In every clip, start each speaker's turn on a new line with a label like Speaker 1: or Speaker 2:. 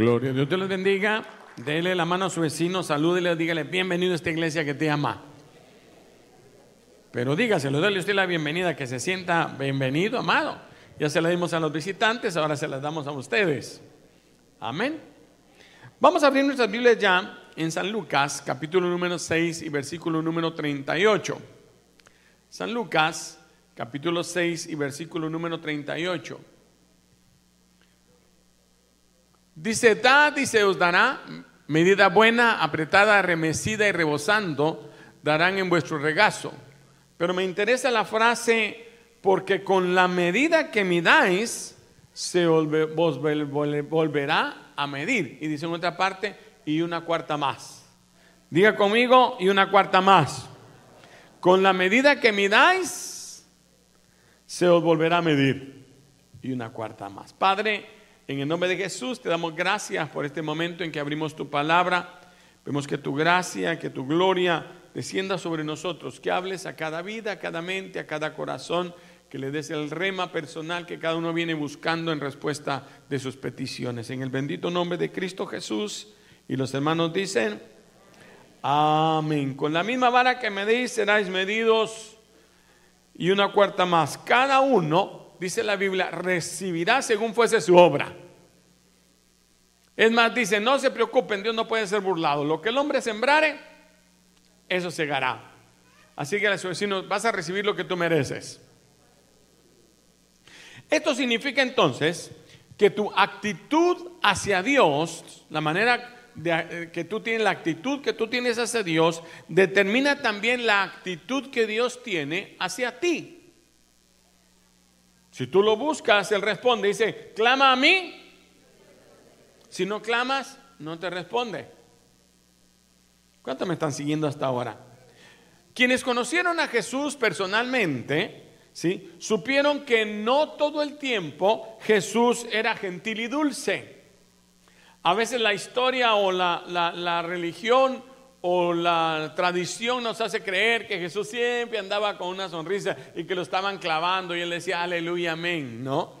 Speaker 1: Gloria a Dios te los bendiga. Dele la mano a su vecino, salúdele, dígale, bienvenido a esta iglesia que te ama. Pero dígaselo, dale usted la bienvenida, que se sienta bienvenido, amado. Ya se la dimos a los visitantes, ahora se la damos a ustedes. Amén. Vamos a abrir nuestras Biblias ya en San Lucas, capítulo número 6 y versículo número 38. San Lucas, capítulo 6 y versículo número 38. Dice, da, dice, os dará medida buena, apretada, remecida y rebosando, darán en vuestro regazo. Pero me interesa la frase, porque con la medida que midáis, se vos volverá a medir. Y dice en otra parte, y una cuarta más. Diga conmigo, y una cuarta más. Con la medida que midáis, se os volverá a medir. Y una cuarta más. Padre, en el nombre de Jesús te damos gracias por este momento en que abrimos tu palabra. Vemos que tu gracia, que tu gloria descienda sobre nosotros, que hables a cada vida, a cada mente, a cada corazón, que le des el rema personal que cada uno viene buscando en respuesta de sus peticiones. En el bendito nombre de Cristo Jesús. Y los hermanos dicen, amén. Con la misma vara que medís seráis medidos y una cuarta más. Cada uno dice la Biblia, recibirá según fuese su obra. Es más, dice, no se preocupen, Dios no puede ser burlado. Lo que el hombre sembrare, eso segará. Así que a su vecino, vas a recibir lo que tú mereces. Esto significa entonces que tu actitud hacia Dios, la manera de, que tú tienes, la actitud que tú tienes hacia Dios, determina también la actitud que Dios tiene hacia ti. Si tú lo buscas, Él responde, dice, clama a mí. Si no clamas, no te responde. ¿Cuántos me están siguiendo hasta ahora? Quienes conocieron a Jesús personalmente, ¿sí? supieron que no todo el tiempo Jesús era gentil y dulce. A veces la historia o la, la, la religión o la tradición nos hace creer que Jesús siempre andaba con una sonrisa y que lo estaban clavando y él decía aleluya, amén, ¿no?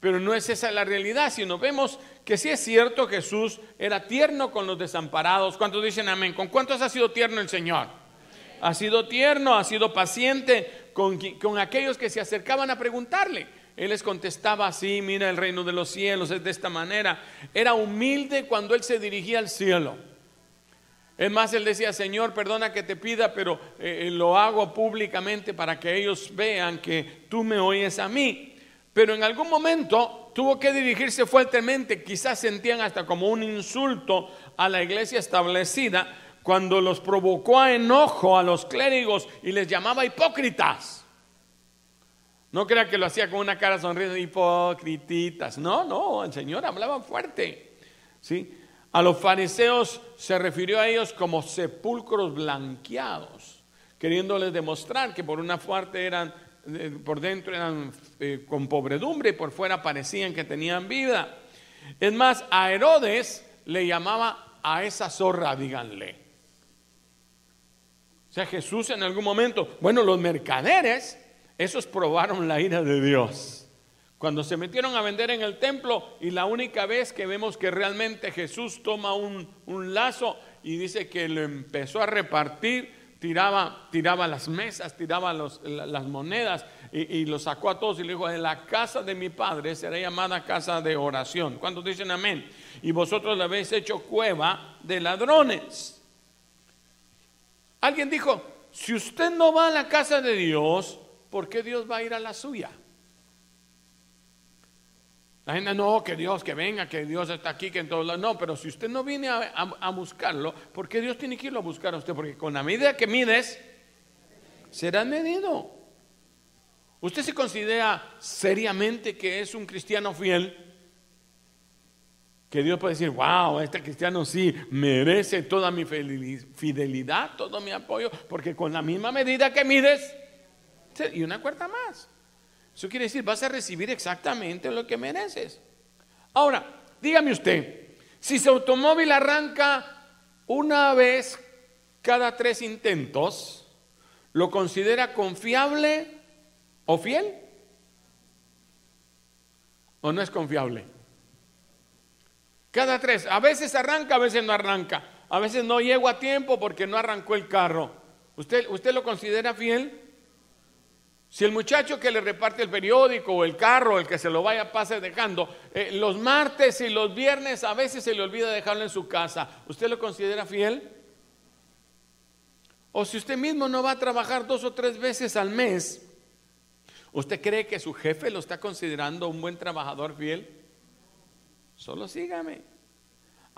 Speaker 1: Pero no es esa la realidad, sino vemos que sí es cierto Jesús era tierno con los desamparados. ¿Cuántos dicen amén? ¿Con cuántos ha sido tierno el Señor? Ha sido tierno, ha sido paciente con, con aquellos que se acercaban a preguntarle. Él les contestaba así, mira el reino de los cielos es de esta manera. Era humilde cuando él se dirigía al cielo. Es más, él decía, Señor, perdona que te pida, pero eh, eh, lo hago públicamente para que ellos vean que tú me oyes a mí. Pero en algún momento tuvo que dirigirse fuertemente, quizás sentían hasta como un insulto a la iglesia establecida, cuando los provocó a enojo a los clérigos y les llamaba hipócritas. No crea que lo hacía con una cara sonriente, hipócrititas. No, no, el Señor hablaba fuerte. ¿sí? A los fariseos se refirió a ellos como sepulcros blanqueados, queriéndoles demostrar que por una parte eran, por dentro eran eh, con pobredumbre y por fuera parecían que tenían vida. Es más, a Herodes le llamaba a esa zorra, díganle. O sea, Jesús en algún momento, bueno, los mercaderes, esos probaron la ira de Dios. Cuando se metieron a vender en el templo y la única vez que vemos que realmente Jesús toma un, lazo y dice que lo empezó a repartir, tiraba, tiraba las mesas, tiraba las monedas y, y lo sacó a todos y le dijo, la casa de mi padre será llamada casa de oración. ¿Cuántos dicen amén? Y vosotros la habéis hecho cueva de ladrones. Alguien dijo, si usted no va a la casa de Dios, ¿por qué Dios va a ir a la suya? La gente, no, que Dios, que venga, que Dios está aquí, que en todos lados. No, pero si usted no viene a, buscarlo, ¿por qué Dios tiene que irlo a buscar a usted? Porque con la medida que mides, será medido. ¿Usted se considera seriamente que es un cristiano fiel? Que Dios puede decir, wow, este cristiano sí merece toda mi fidelidad, todo mi apoyo, porque con la misma medida que mides, y una cuarta más. Eso quiere decir, vas a recibir exactamente lo que mereces. Ahora, dígame usted, si su automóvil arranca una vez cada tres intentos, ¿lo considera confiable o fiel? ¿O no es confiable? Cada tres. A veces arranca, a veces no arranca. A veces no llego a tiempo porque no arrancó el carro. ¿Usted, usted lo considera fiel? Si el muchacho que le reparte el periódico o el carro, el que se lo vaya pase dejando, eh, los martes y los viernes a veces se le olvida dejarlo en su casa, ¿usted lo considera fiel? O si usted mismo no va a trabajar dos o tres veces al mes, ¿usted cree que su jefe lo está considerando un buen trabajador fiel? Solo sígame.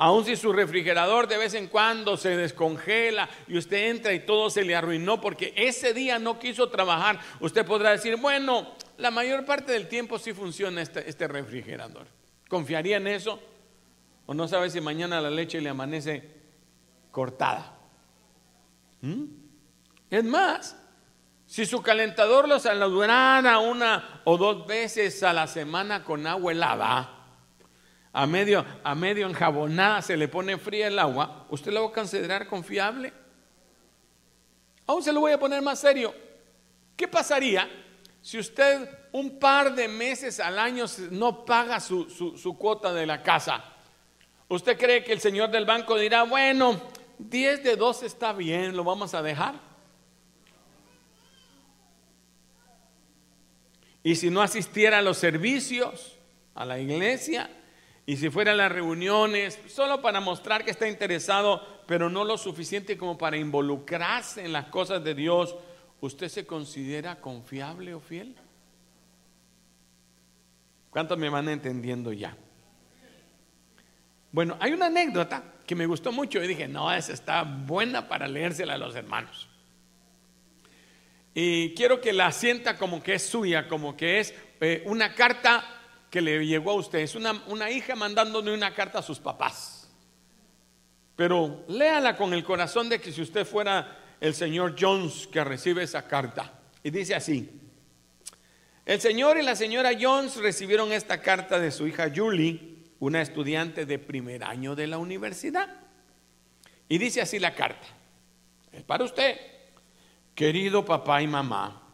Speaker 1: Aun si su refrigerador de vez en cuando se descongela y usted entra y todo se le arruinó porque ese día no quiso trabajar, usted podrá decir, bueno, la mayor parte del tiempo sí funciona este, este refrigerador. ¿Confiaría en eso? ¿O no sabe si mañana la leche le amanece cortada? ¿Mm? Es más, si su calentador lo saludara una o dos veces a la semana con agua helada, a medio, a medio enjabonada se le pone fría el agua, ¿usted lo va a considerar confiable? Aún se lo voy a poner más serio. ¿Qué pasaría si usted un par de meses al año no paga su, su cuota de la casa? ¿Usted cree que el señor del banco dirá, bueno, 10 de 12 está bien, lo vamos a dejar? Y si no asistiera a los servicios, a la iglesia, y si fuera a las reuniones, solo para mostrar que está interesado, pero no lo suficiente como para involucrarse en las cosas de Dios, ¿usted se considera confiable o fiel? ¿Cuántos me van entendiendo ya? Bueno, hay una anécdota que me gustó mucho y dije, no, esa está buena para leérsela a los hermanos. Y quiero que la sienta como que es suya, como que es eh, una carta que le llegó a usted. Es una, una hija mandándole una carta a sus papás. Pero léala con el corazón de que si usted fuera el señor Jones que recibe esa carta. Y dice así. El señor y la señora Jones recibieron esta carta de su hija Julie, una estudiante de primer año de la universidad. Y dice así la carta. Es para usted, querido papá y mamá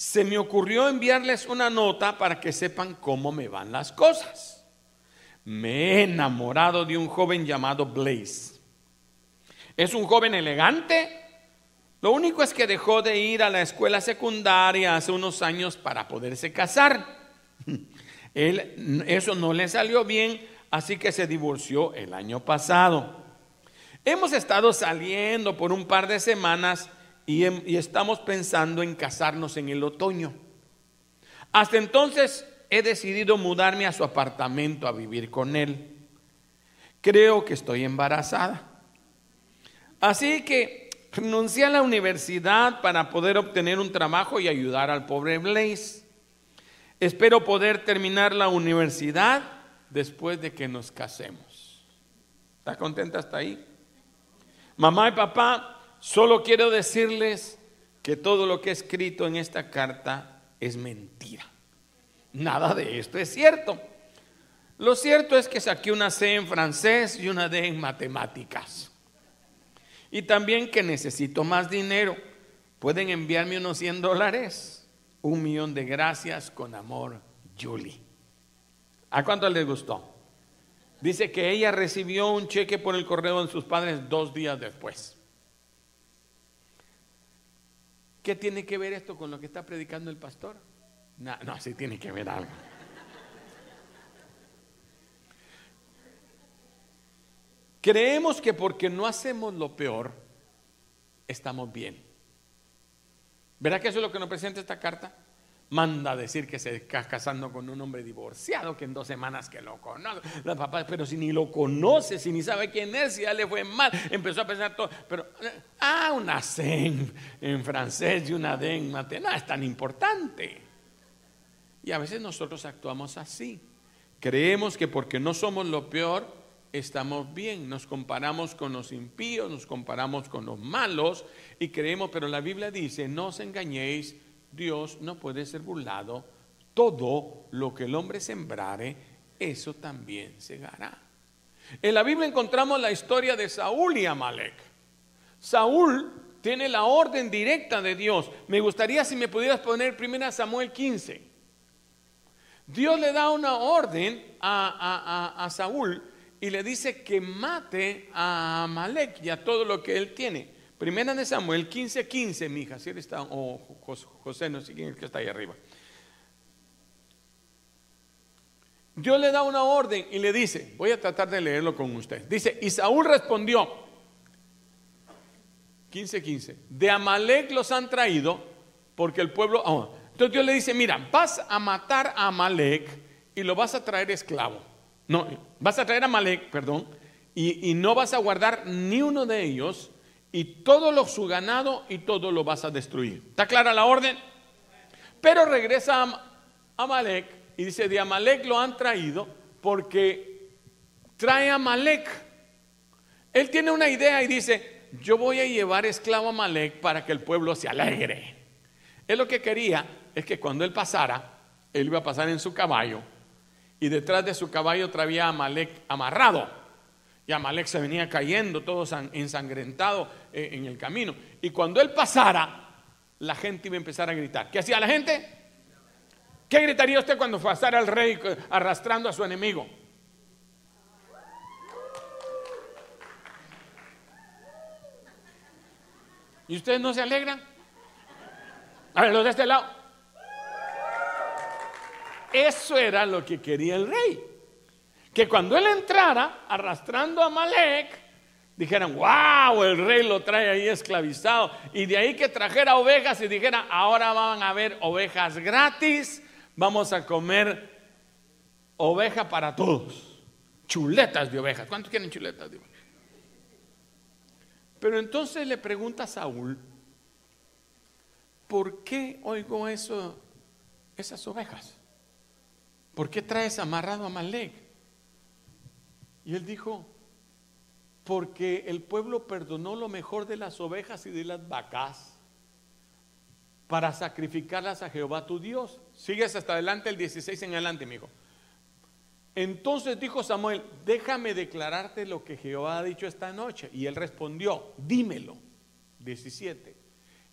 Speaker 1: se me ocurrió enviarles una nota para que sepan cómo me van las cosas. Me he enamorado de un joven llamado Blaze. Es un joven elegante. Lo único es que dejó de ir a la escuela secundaria hace unos años para poderse casar. Él, eso no le salió bien, así que se divorció el año pasado. Hemos estado saliendo por un par de semanas y, estamos pensando en casarnos en el otoño. Hasta entonces he decidido mudarme a su apartamento a vivir con él. Creo que estoy embarazada. Así que renuncié a la universidad para poder obtener un trabajo y ayudar al pobre Blaze. Espero poder terminar la universidad después de que nos casemos. ¿Está contenta hasta ahí? Mamá y papá, Solo quiero decirles que todo lo que he escrito en esta carta es mentira. Nada de esto es cierto. Lo cierto es que saqué una C en francés y una D en matemáticas. Y también que necesito más dinero. Pueden enviarme unos 100 dólares. Un millón de gracias con amor, Julie. ¿A cuánto les gustó? Dice que ella recibió un cheque por el correo de sus padres dos días después. ¿Qué tiene que ver esto con lo que está predicando el pastor? No, no, sí tiene que ver algo. Creemos que porque no hacemos lo peor, estamos bien. ¿Verdad que eso es lo que nos presenta esta carta? Manda a decir que se está casando con un hombre divorciado, que en dos semanas que lo conoce. La papá, pero si ni lo conoce, si ni sabe quién es, si ya le fue mal, empezó a pensar todo. Pero, ah, una C en, francés y una D en no es tan importante. Y a veces nosotros actuamos así. Creemos que porque no somos lo peor, estamos bien. Nos comparamos con los impíos, nos comparamos con los malos y creemos, pero la Biblia dice, no os engañéis Dios no puede ser burlado. Todo lo que el hombre sembrare, eso también segará. En la Biblia encontramos la historia de Saúl y Amalek. Saúl tiene la orden directa de Dios. Me gustaría si me pudieras poner 1 Samuel 15. Dios le da una orden a, Saúl y le dice que mate a Amalek y a todo lo que él tiene. Primera de Samuel 15:15, 15, mi hija, si él está, o José, no sé quién es que está ahí arriba. Dios le da una orden y le dice, voy a tratar de leerlo con usted. Dice, y Saúl respondió, 15:15, 15, de Amalek los han traído porque el pueblo... Oh, entonces Dios le dice, mira, vas a matar a Amalek y lo vas a traer esclavo. No, vas a traer a Amalek, perdón, y, no vas a guardar ni uno de ellos y todo lo, su ganado y todo lo vas a destruir. ¿Está clara la orden? Pero regresa a Amalek y dice, de Amalek lo han traído porque trae a Amalek. Él tiene una idea y dice, yo voy a llevar esclavo a Amalek para que el pueblo se alegre. Él lo que quería es que cuando él pasara, él iba a pasar en su caballo y detrás de su caballo traía a Amalek amarrado. Y Amalek se venía cayendo, todo ensangrentado eh, en el camino. Y cuando él pasara, la gente iba a empezar a gritar. ¿Qué hacía la gente? ¿Qué gritaría usted cuando pasara al rey arrastrando a su enemigo? ¿Y ustedes no se alegran? A ver, los de este lado. Eso era lo que quería el rey. Que cuando él entrara arrastrando a Malek, dijeran, wow, el rey lo trae ahí esclavizado. Y de ahí que trajera ovejas y dijera, ahora van a haber ovejas gratis, vamos a comer oveja para todos. Chuletas de ovejas. ¿Cuántos quieren chuletas de ovejas? Pero entonces le pregunta a Saúl, ¿por qué oigo esas ovejas? ¿por qué traes amarrado a Malek? Y él dijo, porque el pueblo perdonó lo mejor de las ovejas y de las vacas para sacrificarlas a Jehová tu Dios. Sigues hasta adelante el 16 en adelante, amigo. Entonces dijo Samuel, déjame declararte lo que Jehová ha dicho esta noche. Y él respondió, dímelo. 17.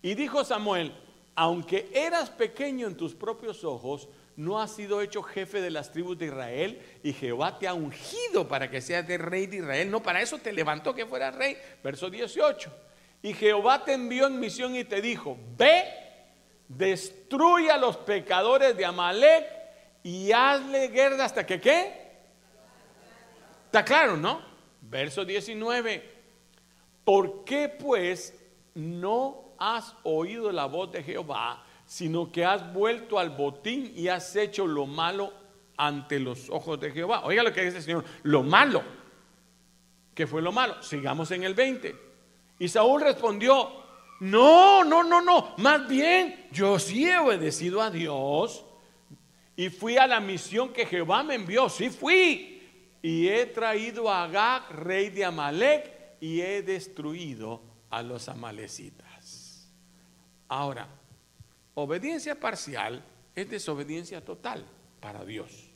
Speaker 1: Y dijo Samuel, aunque eras pequeño en tus propios ojos, no has sido hecho jefe de las tribus de Israel y Jehová te ha ungido para que seas de rey de Israel. No, para eso te levantó que fueras rey. Verso 18. Y Jehová te envió en misión y te dijo, ve, destruye a los pecadores de Amalek y hazle guerra hasta que qué. Está claro, ¿no? Verso 19. ¿Por qué pues no has oído la voz de Jehová? Sino que has vuelto al botín y has hecho lo malo ante los ojos de Jehová. Oiga lo que dice el Señor, lo malo. ¿Qué fue lo malo? Sigamos en el 20. Y Saúl respondió, no, no, no, no, más bien yo sí he obedecido a Dios y fui a la misión que Jehová me envió, sí fui. Y he traído a Agag, rey de Amalek, y he destruido a los amalecitas. Ahora, Obediencia parcial es desobediencia total para Dios.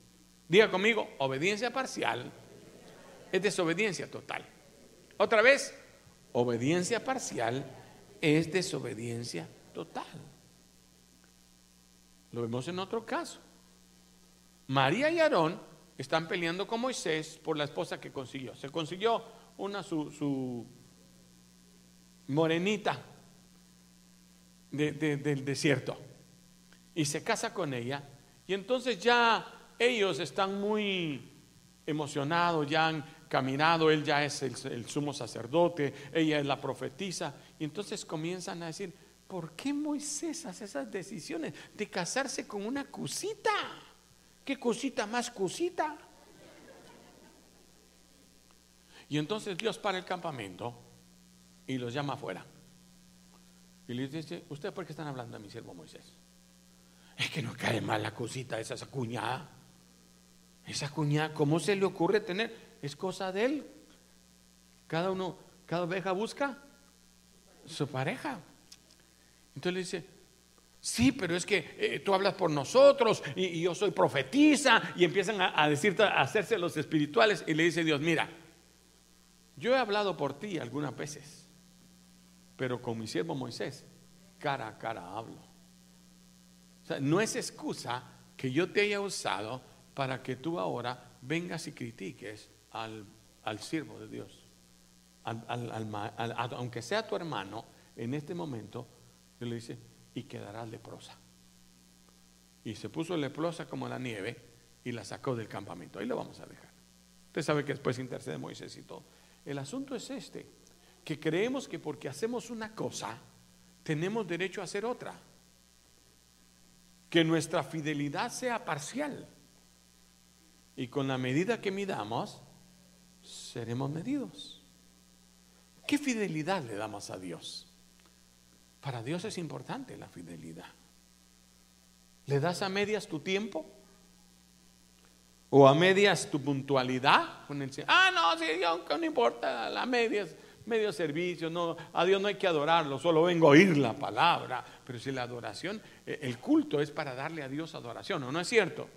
Speaker 1: Diga conmigo, obediencia parcial es desobediencia total. Otra vez, obediencia parcial es desobediencia total. Lo vemos en otro caso. María y Aarón están peleando con Moisés por la esposa que consiguió. Se consiguió una su, su morenita del desierto. Y se casa con ella. Y entonces ya ellos están muy emocionados, ya han caminado, él ya es el, sumo sacerdote, ella es la profetisa. Y entonces comienzan a decir, ¿por qué Moisés hace esas decisiones de casarse con una cosita? ¿Qué cosita más cosita? Y entonces Dios para el campamento y los llama afuera. Y les dice, ¿ustedes por qué están hablando de mi siervo Moisés? Es que no cae mal la cosita, esa, esa cuñada. Esa cuñada, ¿cómo se le ocurre tener? Es cosa de él. Cada uno, cada oveja busca su pareja. Entonces le dice, sí, pero es que eh, tú hablas por nosotros y, yo soy profetisa y empiezan a, a a hacerse los espirituales y le dice Dios, mira, yo he hablado por ti algunas veces pero con mi siervo Moisés, cara a cara hablo. O sea, no es excusa que yo te haya usado para que tú ahora vengas y critiques al, siervo de Dios. aunque sea tu hermano, en este momento, Él le dice, y quedarás leprosa. Y se puso leprosa como la nieve y la sacó del campamento. Ahí lo vamos a dejar. Usted sabe que después intercede Moisés y todo. El asunto es este, que creemos que porque hacemos una cosa, tenemos derecho a hacer otra. Que nuestra fidelidad sea parcial. Y con la medida que midamos, seremos medidos. ¿Qué fidelidad le damos a Dios? Para Dios es importante la fidelidad. ¿Le das a medias tu tiempo? ¿O a medias tu puntualidad? Ah, no, sí, yo, no importa, las medias, medio servicio, no, a Dios no hay que adorarlo, solo vengo a oír la palabra. Pero si la adoración, eh, el culto es para darle a Dios adoración, ¿o no es cierto?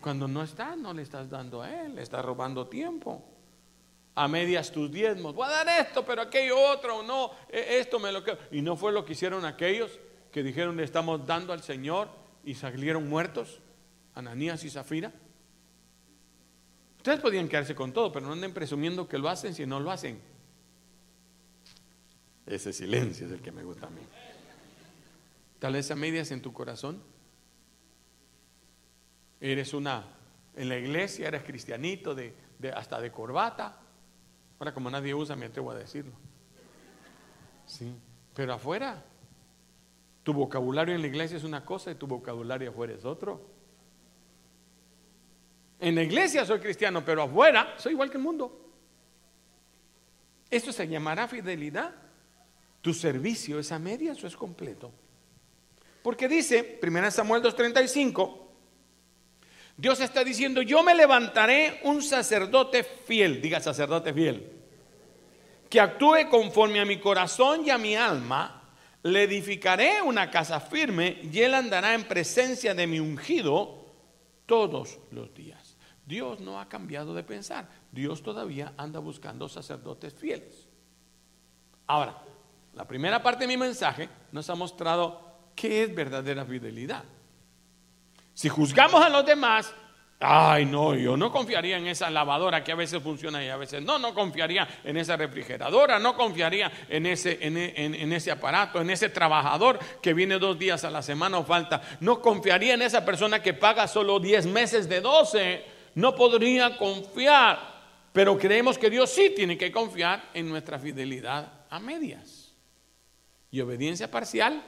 Speaker 1: Cuando no está, no le estás dando a Él, le estás robando tiempo. A medias tus diezmos, voy a dar esto, pero aquello otro, no, e, esto me lo quedo. Y no fue lo que hicieron aquellos que dijeron le estamos dando al Señor y salieron muertos, Ananías y Zafira. Ustedes podían quedarse con todo, pero no anden presumiendo que lo hacen si no lo hacen. Ese silencio es el que me gusta a mí. Tal vez a medias en tu corazón. Eres una, en la iglesia eres cristianito, de, hasta de corbata. Ahora como nadie usa, me atrevo a decirlo. Sí, pero afuera, tu vocabulario en la iglesia es una cosa y tu vocabulario afuera es otro. En la iglesia soy cristiano, pero afuera soy igual que el mundo. Esto se llamará fidelidad. Tu servicio es a medias o es completo. Porque dice, 1 Samuel 2.35, Dios está diciendo, yo me levantaré un sacerdote fiel, diga sacerdote fiel, que actúe conforme a mi corazón y a mi alma, le edificaré una casa firme y él andará en presencia de mi ungido todos los días. Dios no ha cambiado de pensar. Dios todavía anda buscando sacerdotes fieles. Ahora, la primera parte de mi mensaje nos ha mostrado qué es verdadera fidelidad. Si juzgamos a los demás, ay no, yo no confiaría en esa lavadora que a veces funciona y a veces no, no confiaría en esa refrigeradora, no confiaría en ese, en, ese aparato, en ese trabajador que viene dos días a la semana o falta, no confiaría en esa persona que paga solo 10 meses de 12 no podría confiar, pero creemos que Dios sí tiene que confiar en nuestra fidelidad a medias. Y obediencia parcial.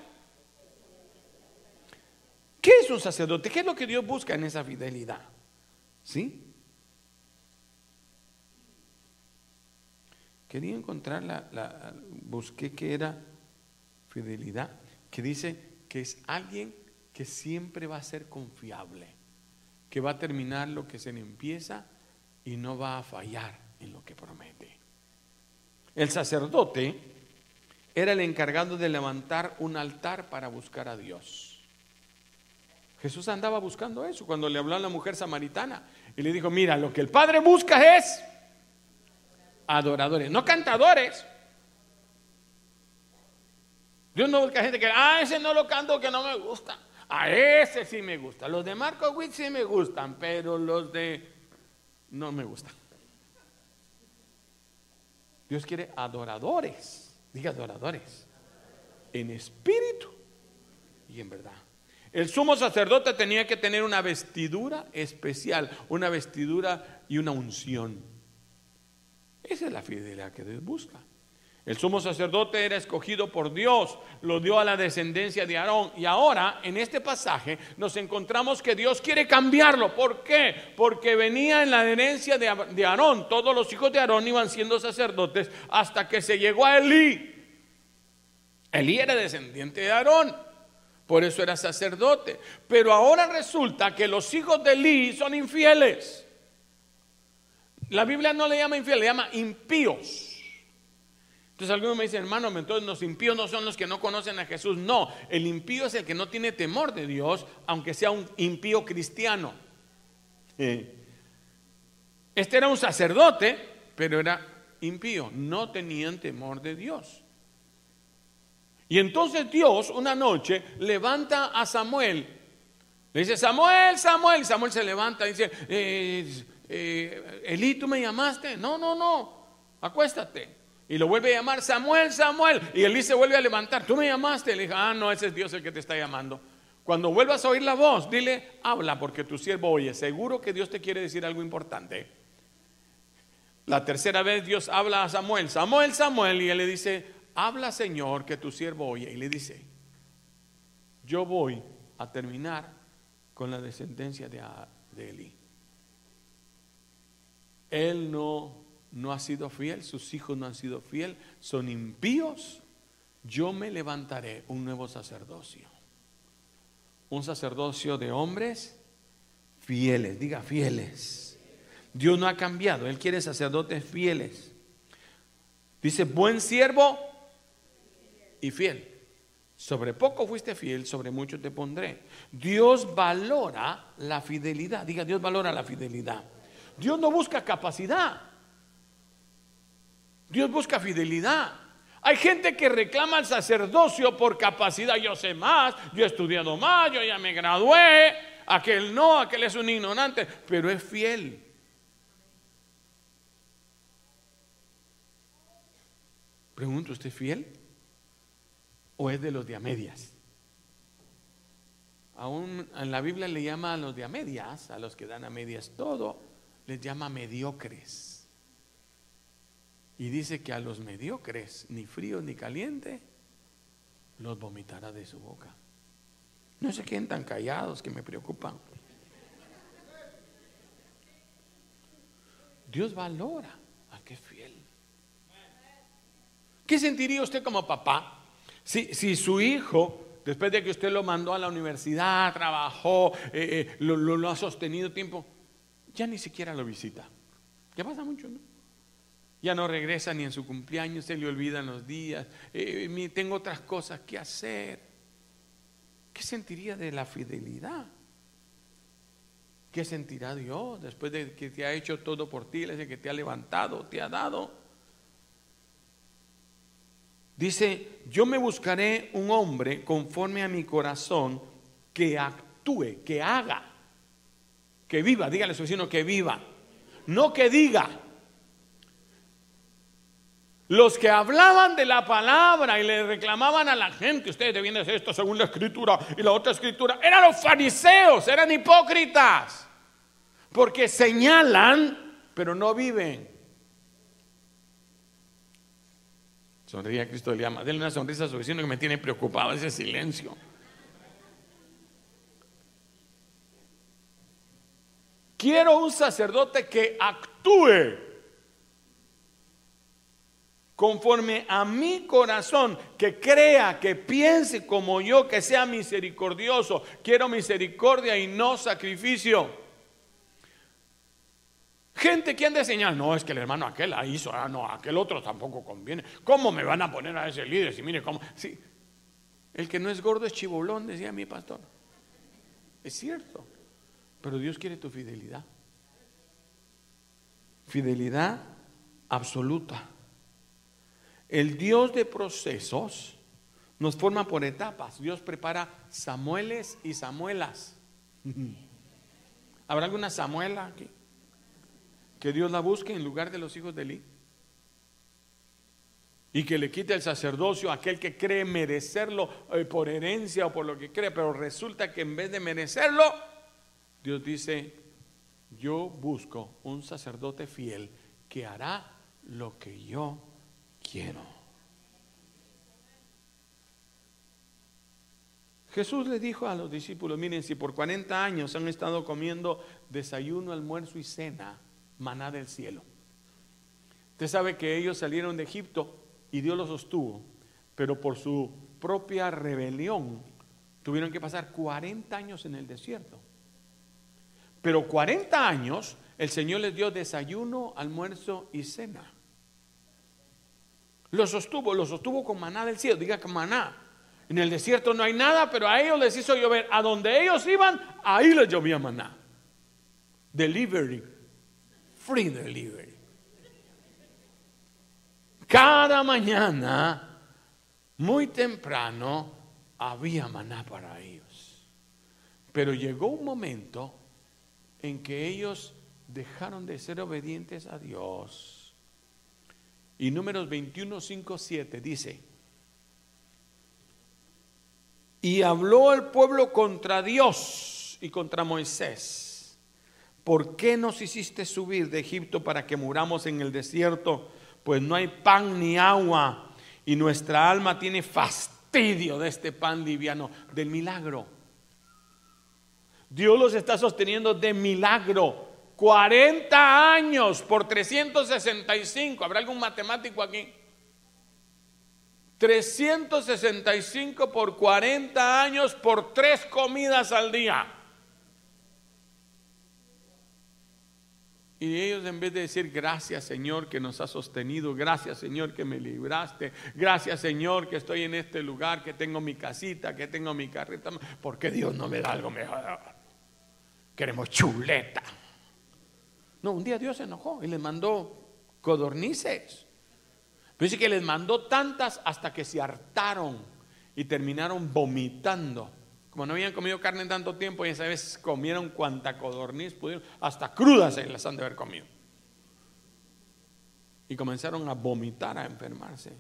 Speaker 1: ¿Qué es un sacerdote? ¿Qué es lo que Dios busca en esa fidelidad? ¿Sí? Quería encontrar la, la busqué que era fidelidad, que dice que es alguien que siempre va a ser confiable que va a terminar lo que se le empieza y no va a fallar en lo que promete. El sacerdote era el encargado de levantar un altar para buscar a Dios. Jesús andaba buscando eso cuando le habló a la mujer samaritana y le dijo, mira, lo que el Padre busca es adoradores, no cantadores. Dios no busca gente que, ah, ese no lo canto que no me gusta. A ese sí me gusta. Los de Marco Witt sí me gustan, pero los de no me gustan. Dios quiere adoradores. Diga adoradores. En espíritu y en verdad. El sumo sacerdote tenía que tener una vestidura especial, una vestidura y una unción. Esa es la fidelidad que Dios busca. El sumo sacerdote era escogido por Dios, lo dio a la descendencia de Aarón. Y ahora, en este pasaje, nos encontramos que Dios quiere cambiarlo. ¿Por qué? Porque venía en la herencia de Aarón. Todos los hijos de Aarón iban siendo sacerdotes hasta que se llegó a Elí. Elí era descendiente de Aarón. Por eso era sacerdote. Pero ahora resulta que los hijos de Elí son infieles. La Biblia no le llama infieles, le llama impíos. Entonces algunos me dicen, hermano, entonces los impíos no son los que no conocen a Jesús. No, el impío es el que no tiene temor de Dios, aunque sea un impío cristiano. Este era un sacerdote, pero era impío, no tenían temor de Dios. Y entonces Dios una noche levanta a Samuel, Le dice, Samuel, Samuel. Y Samuel se levanta y dice, eh, eh, Elí, ¿tú me llamaste? No, no, no, acuéstate. Y lo vuelve a llamar, Samuel, Samuel. Y Elí se vuelve a levantar, ¿tú me llamaste? Le dice, ah, no, ese es Dios el que te está llamando. Cuando vuelvas a oír la voz, dile, habla porque tu siervo oye. Seguro que Dios te quiere decir algo importante. La tercera vez Dios habla a Samuel, Samuel, Samuel, y él le dice, habla Señor que tu siervo oye. Y le dice, yo voy a terminar con la descendencia de, de Eli. Él no, no ha sido fiel, sus hijos no han sido fiel, son impíos. Yo me levantaré un nuevo sacerdocio. Un sacerdocio de hombres fieles, diga fieles. Dios no ha cambiado, Él quiere sacerdotes fieles. Dice, buen siervo y fiel. Sobre poco fuiste fiel, sobre mucho te pondré. Dios valora la fidelidad. Diga, Dios valora la fidelidad. Dios no busca capacidad. Dios busca fidelidad. Hay gente que reclama el sacerdocio por capacidad. Yo sé más, yo he estudiado más, yo ya me gradué. Aquel no, aquel es un ignorante, pero es fiel. Pregunto, ¿usted es fiel? ¿O es de los de a medias? Aún en la Biblia le llama a los de a medias, a los que dan a medias todo les llama mediocres. Y dice que a los mediocres, ni frío ni caliente, los vomitará de su boca. No se queden tan callados que me preocupan. Dios valora a que es fiel. ¿Qué sentiría usted como papá si, si su hijo después de que usted lo mandó a la universidad, trabajó, eh, eh, lo, lo, ha sostenido tiempo, ya ni siquiera lo visita. Ya pasa mucho, ¿no? Ya no regresa ni en su cumpleaños, se le olvidan los días, eh, tengo otras cosas que hacer. ¿Qué sentiría de la fidelidad? ¿Qué sentirá Dios después de que te ha hecho todo por ti, desde que te ha levantado, te ha dado? Dice, yo me buscaré un hombre conforme a mi corazón que actúe, que haga que viva, dígale a su vecino que viva. No que diga. Los que hablaban de la palabra y le reclamaban a la gente, ustedes debían hacer esto según la escritura y la otra escritura, eran los fariseos, eran hipócritas, porque señalan, pero no viven. Sonría Cristo le llama, denle una sonrisa a su vecino que me tiene preocupado ese silencio. Quiero un sacerdote que actúe conforme a mi corazón, que crea, que piense como yo, que sea misericordioso. Quiero misericordia y no sacrificio. Gente que anda señal, no, es que el hermano aquel la hizo, ah, no, aquel otro tampoco conviene. ¿Cómo me van a poner a ese líder? Si mire cómo. Sí. El que no es gordo es chibolón, decía mi pastor. Es cierto. Pero Dios quiere tu fidelidad. Fidelidad absoluta. El Dios de procesos nos forma por etapas. Dios prepara Samueles y Samuelas. ¿Habrá alguna Samuela aquí? Que Dios la busque en lugar de los hijos de Eli. Y que le quite el sacerdocio a aquel que cree merecerlo eh, por herencia o por lo que cree, pero resulta que en vez de merecerlo, Dios dice, yo busco un sacerdote fiel que hará lo que yo quiero. Jesús le dijo a los discípulos, miren, si por 40 años han estado comiendo desayuno, almuerzo y cena, maná del cielo. Usted sabe que ellos salieron de Egipto y Dios los sostuvo, pero por su propia rebelión tuvieron que pasar 40 años en el desierto. Pero 40 años el Señor les dio desayuno, almuerzo y cena. Lo sostuvo, lo sostuvo con maná del cielo. Diga que maná. En el desierto no hay nada, pero a ellos les hizo llover. A donde ellos iban, ahí les llovía maná. Delivery. Free delivery. Cada mañana, muy temprano, había maná para ellos. Pero llegó un momento en que ellos dejaron de ser obedientes a Dios. Y números 21, 5, 7 dice, y habló el pueblo contra Dios y contra Moisés. ¿Por qué nos hiciste subir de Egipto para que muramos en el desierto? Pues no hay pan ni agua y nuestra alma tiene fastidio de este pan liviano, del milagro. Dios los está sosteniendo de milagro. 40 años por 365. ¿Habrá algún matemático aquí? 365 por 40 años por tres comidas al día. Y ellos en vez de decir gracias Señor que nos ha sostenido, gracias Señor que me libraste, gracias Señor que estoy en este lugar, que tengo mi casita, que tengo mi carreta, porque Dios no me da algo mejor? Queremos chuleta. No, un día Dios se enojó y les mandó codornices. Dice que les mandó tantas hasta que se hartaron y terminaron vomitando. Como no habían comido carne en tanto tiempo, y esa vez comieron cuanta codorniz pudieron, hasta crudas se las han de haber comido. Y comenzaron a vomitar, a enfermarse.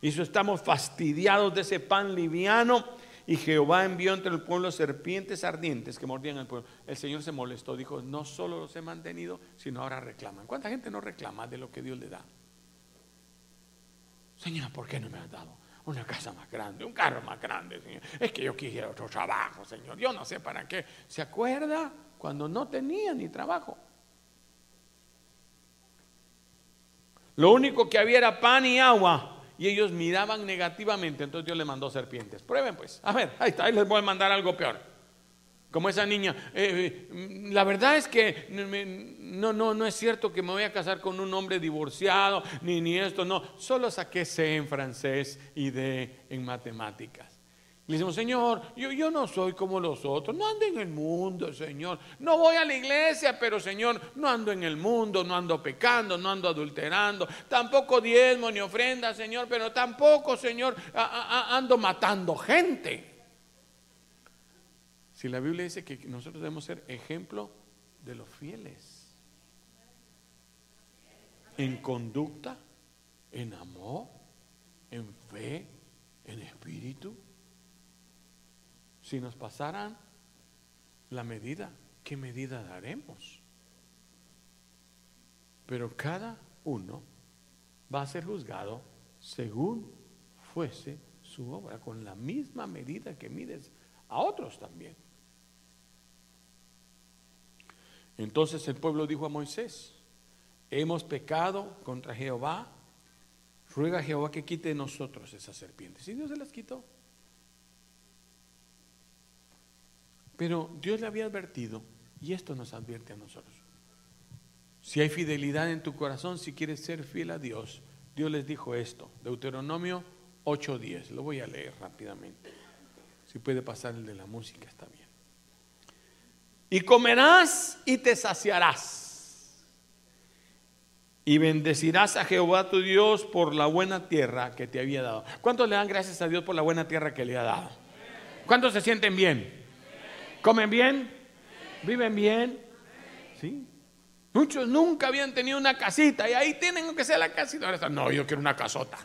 Speaker 1: Y eso estamos fastidiados de ese pan liviano. Y Jehová envió entre el pueblo serpientes ardientes que mordían al pueblo. El Señor se molestó, dijo, no solo los he mantenido, sino ahora reclaman. ¿Cuánta gente no reclama de lo que Dios le da? Señor, ¿por qué no me has dado una casa más grande, un carro más grande, Señor? Es que yo quisiera otro trabajo, Señor. Yo no sé para qué. ¿Se acuerda cuando no tenía ni trabajo? Lo único que había era pan y agua. Y ellos miraban negativamente. Entonces Dios le mandó serpientes. Prueben pues. A ver, ahí está. Ahí les voy a mandar algo peor. Como esa niña, eh, eh, la verdad es que no, no, no es cierto que me voy a casar con un hombre divorciado, ni, ni esto, no. Solo saqué C en francés y D en matemáticas. Le decimos, Señor, yo, yo no soy como los otros, no ando en el mundo, Señor. No voy a la iglesia, pero Señor, no ando en el mundo, no ando pecando, no ando adulterando, tampoco diezmo ni ofrenda, Señor, pero tampoco, Señor, ando matando gente. Si la Biblia dice que nosotros debemos ser ejemplo de los fieles. En conducta, en amor, en fe, en espíritu. Si nos pasaran la medida, ¿qué medida daremos? Pero cada uno va a ser juzgado según fuese su obra, con la misma medida que mides a otros también. Entonces el pueblo dijo a Moisés, hemos pecado contra Jehová, ruega a Jehová que quite nosotros esas serpientes. Y Dios se las quitó. Pero Dios le había advertido, y esto nos advierte a nosotros. Si hay fidelidad en tu corazón, si quieres ser fiel a Dios, Dios les dijo esto, Deuteronomio 8:10, lo voy a leer rápidamente. Si puede pasar el de la música, está bien y comerás y te saciarás. Y bendecirás a Jehová tu Dios por la buena tierra que te había dado. ¿Cuántos le dan gracias a Dios por la buena tierra que le ha dado? ¿Cuántos se sienten bien? ¿Comen bien? ¿Viven bien? ¿Sí? Muchos nunca habían tenido una casita y ahí tienen que ser la casita. Ahora están, no, yo quiero una casota.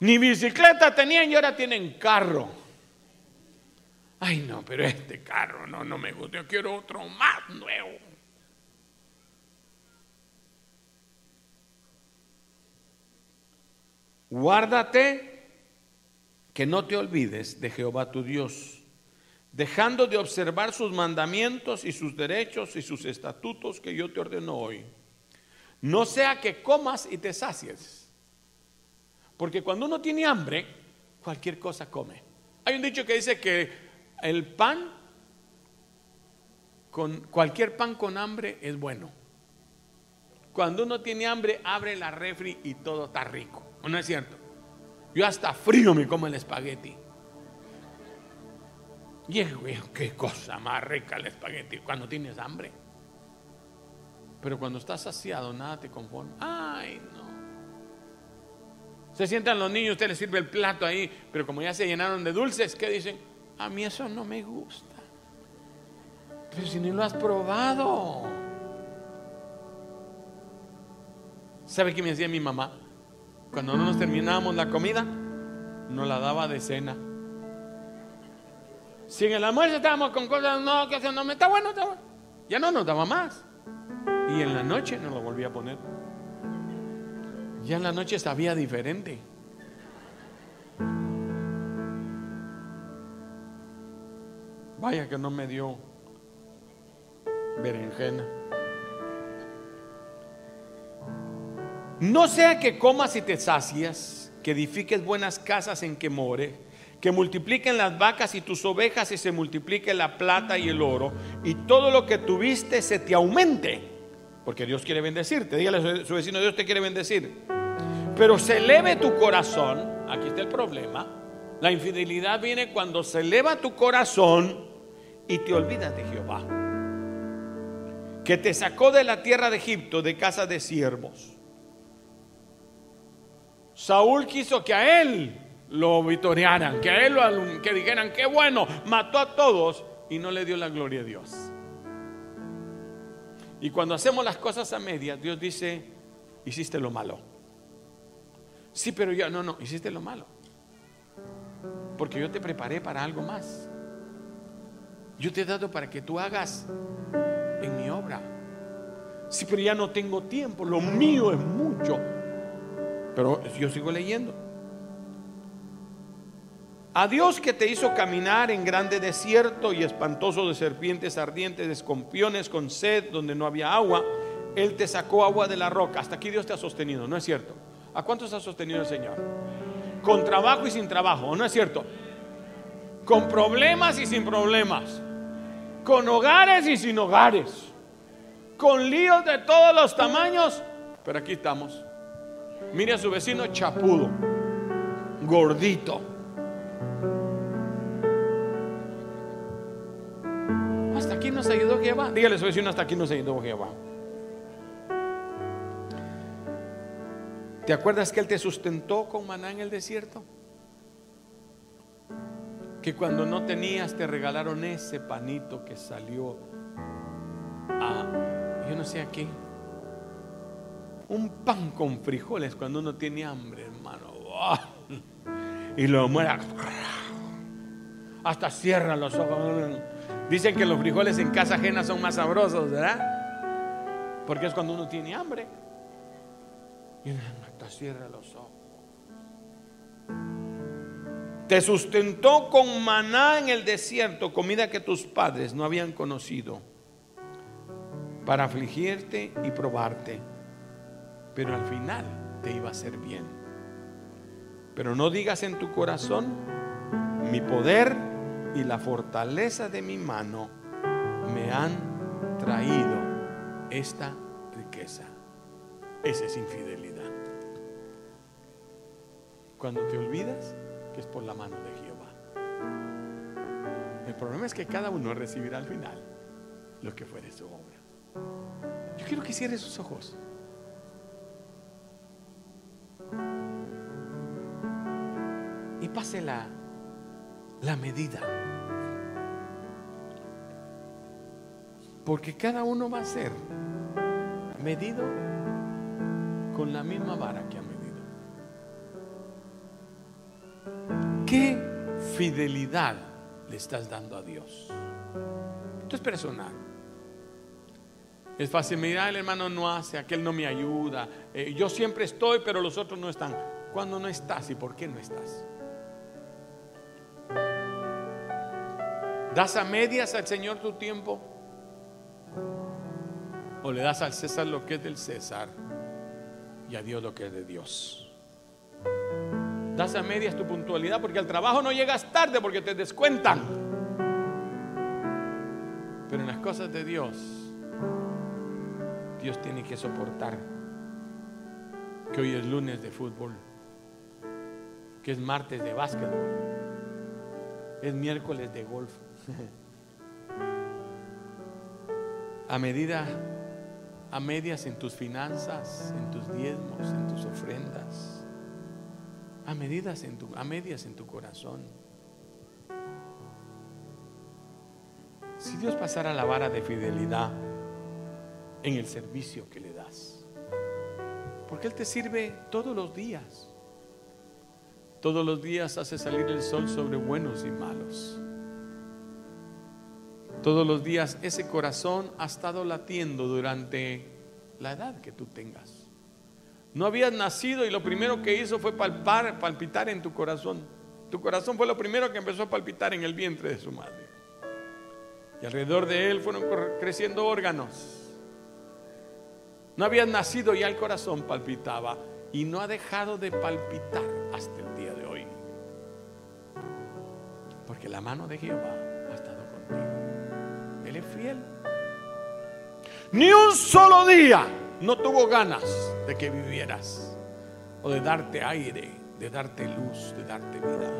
Speaker 1: Ni bicicleta tenían y ahora tienen carro. Ay, no, pero este carro no, no me gusta, yo quiero otro más nuevo. Guárdate que no te olvides de Jehová tu Dios, dejando de observar sus mandamientos y sus derechos y sus estatutos que yo te ordeno hoy. No sea que comas y te sacies. Porque cuando uno tiene hambre, cualquier cosa come. Hay un dicho que dice que el pan, con cualquier pan con hambre es bueno. Cuando uno tiene hambre, abre la refri y todo está rico. no es cierto? Yo hasta frío me como el espagueti. Y es, qué cosa más rica el espagueti cuando tienes hambre. Pero cuando estás saciado, nada te conforma. Ay, no. Se sientan los niños, usted les sirve el plato ahí, pero como ya se llenaron de dulces, ¿qué dicen? A mí eso no me gusta. Pero si ni lo has probado. ¿Sabe qué me decía mi mamá? Cuando no nos terminábamos la comida, nos la daba de cena. Si en el almuerzo estábamos con cosas, no, que no me está bueno, está bueno. Ya no nos daba más. Y en la noche nos lo volvía a poner. Ya en la noche sabía diferente. Vaya que no me dio berenjena. No sea que comas y te sacias, que edifiques buenas casas en que more, que multipliquen las vacas y tus ovejas y se multiplique la plata y el oro, y todo lo que tuviste se te aumente. Porque Dios quiere bendecirte. Dígale a su vecino, Dios te quiere bendecir. Pero se eleve tu corazón, aquí está el problema. La infidelidad viene cuando se eleva tu corazón y te olvidas de Jehová, que te sacó de la tierra de Egipto, de casa de siervos. Saúl quiso que a él lo vitorearan, que a él lo, que dijeran, qué bueno, mató a todos y no le dio la gloria a Dios. Y cuando hacemos las cosas a medias, Dios dice, hiciste lo malo. Sí, pero yo, no, no, hiciste lo malo. Porque yo te preparé para algo más. Yo te he dado para que tú hagas en mi obra. Sí, pero ya no tengo tiempo. Lo mío es mucho. Pero yo sigo leyendo. A Dios que te hizo caminar en grande desierto y espantoso de serpientes ardientes, de escompiones con sed donde no había agua, Él te sacó agua de la roca. Hasta aquí Dios te ha sostenido, ¿no es cierto? ¿A cuántos ha sostenido el Señor? Con trabajo y sin trabajo, ¿no es cierto? Con problemas y sin problemas. Con hogares y sin hogares. Con líos de todos los tamaños. Pero aquí estamos. Mire a su vecino chapudo, gordito. Hasta aquí nos ayudó Jehová. Dígale a su vecino, hasta aquí nos ayudó Jehová. ¿Te acuerdas que Él te sustentó con maná en el desierto? Que cuando no tenías te regalaron ese panito que salió a, yo no sé a qué, un pan con frijoles cuando uno tiene hambre, hermano. Y lo muera. Hasta cierra los ojos. Dicen que los frijoles en casa ajena son más sabrosos, ¿verdad? Porque es cuando uno tiene hambre. Y hasta cierra los ojos. Te sustentó con maná en el desierto, comida que tus padres no habían conocido, para afligirte y probarte pero al final te iba a hacer bien. Pero no digas en tu corazón, mi poder y la fortaleza de mi mano me han traído esta riqueza. Esa es infidelidad. Cuando te olvidas que es por la mano de Jehová. El problema es que cada uno recibirá al final lo que fuere su obra. Yo quiero que cierre sus ojos. Y pase la, la medida. Porque cada uno va a ser medido con la misma vara que ha medido. ¿Qué fidelidad le estás dando a Dios? Esto es personal. Es fácil mirar, el hermano no hace, aquel no me ayuda. Eh, yo siempre estoy, pero los otros no están. ¿Cuándo no estás y por qué no estás? ¿Das a medias al Señor tu tiempo? ¿O le das al César lo que es del César y a Dios lo que es de Dios? ¿Das a medias tu puntualidad? Porque al trabajo no llegas tarde porque te descuentan. Pero en las cosas de Dios, Dios tiene que soportar que hoy es lunes de fútbol, que es martes de básquetbol, es miércoles de golf. A medida, a medias en tus finanzas, en tus diezmos, en tus ofrendas, a medidas en tu, a medias en tu corazón. Si Dios pasara la vara de fidelidad en el servicio que le das, porque Él te sirve todos los días. Todos los días hace salir el sol sobre buenos y malos. Todos los días ese corazón ha estado latiendo durante la edad que tú tengas. No habías nacido y lo primero que hizo fue palpitar en tu corazón. Tu corazón fue lo primero que empezó a palpitar en el vientre de su madre. Y alrededor de él fueron creciendo órganos. No habías nacido ya el corazón palpitaba y no ha dejado de palpitar hasta el día de hoy. Porque la mano de Jehová ha estado contigo. Él es fiel. Ni un solo día no tuvo ganas de que vivieras o de darte aire, de darte luz, de darte vida.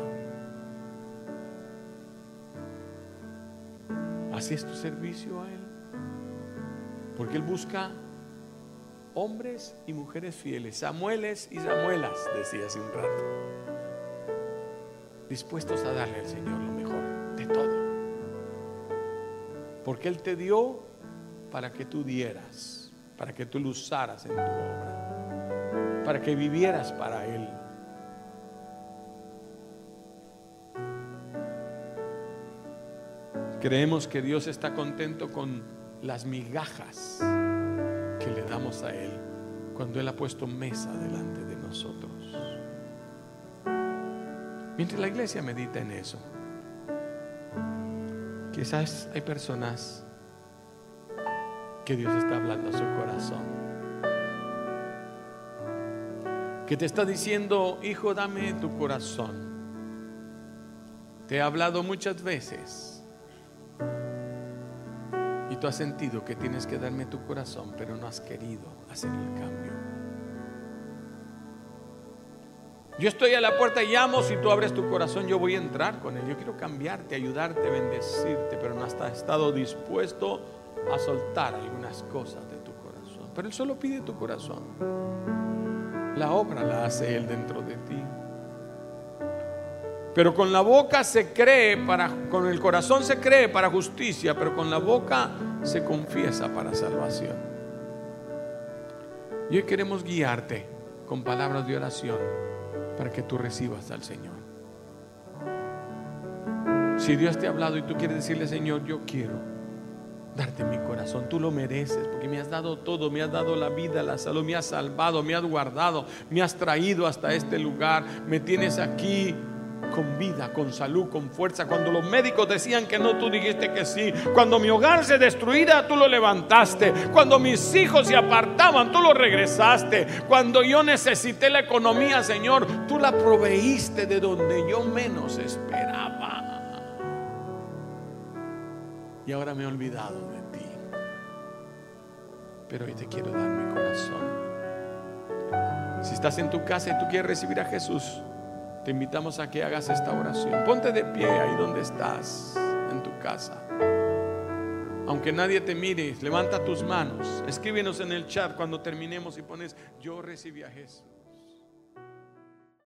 Speaker 1: Así es tu servicio a Él. Porque Él busca hombres y mujeres fieles, Samueles y Samuelas, decía hace un rato, dispuestos a darle al Señor lo mejor de todo. Porque Él te dio para que tú dieras, para que tú lo usaras en tu obra, para que vivieras para Él. Creemos que Dios está contento con las migajas que le damos a Él cuando Él ha puesto mesa delante de nosotros. Mientras la iglesia medita en eso, quizás hay personas que Dios está hablando a su corazón. Que te está diciendo, hijo, dame tu corazón. Te he hablado muchas veces tú has sentido que tienes que darme tu corazón, pero no has querido hacer el cambio. Yo estoy a la puerta y llamo, si tú abres tu corazón, yo voy a entrar con él. Yo quiero cambiarte, ayudarte, bendecirte, pero no has estado dispuesto a soltar algunas cosas de tu corazón. Pero él solo pide tu corazón. La obra la hace él dentro de ti. Pero con la boca se cree para, con el corazón se cree para justicia, pero con la boca se confiesa para salvación. Y hoy queremos guiarte con palabras de oración para que tú recibas al Señor. Si Dios te ha hablado y tú quieres decirle, Señor, yo quiero darte mi corazón, tú lo mereces porque me has dado todo, me has dado la vida, la salud, me has salvado, me has guardado, me has traído hasta este lugar, me tienes aquí con vida, con salud, con fuerza. Cuando los médicos decían que no, tú dijiste que sí. Cuando mi hogar se destruía, tú lo levantaste. Cuando mis hijos se apartaban, tú lo regresaste. Cuando yo necesité la economía, Señor, tú la proveíste de donde yo menos esperaba. Y ahora me he olvidado de ti. Pero hoy te quiero dar mi corazón. Si estás en tu casa y tú quieres recibir a Jesús, te invitamos a que hagas esta oración. Ponte de pie ahí donde estás, en tu casa. Aunque nadie te mire, levanta tus manos. Escríbenos en el chat cuando terminemos y pones, yo recibí a Jesús.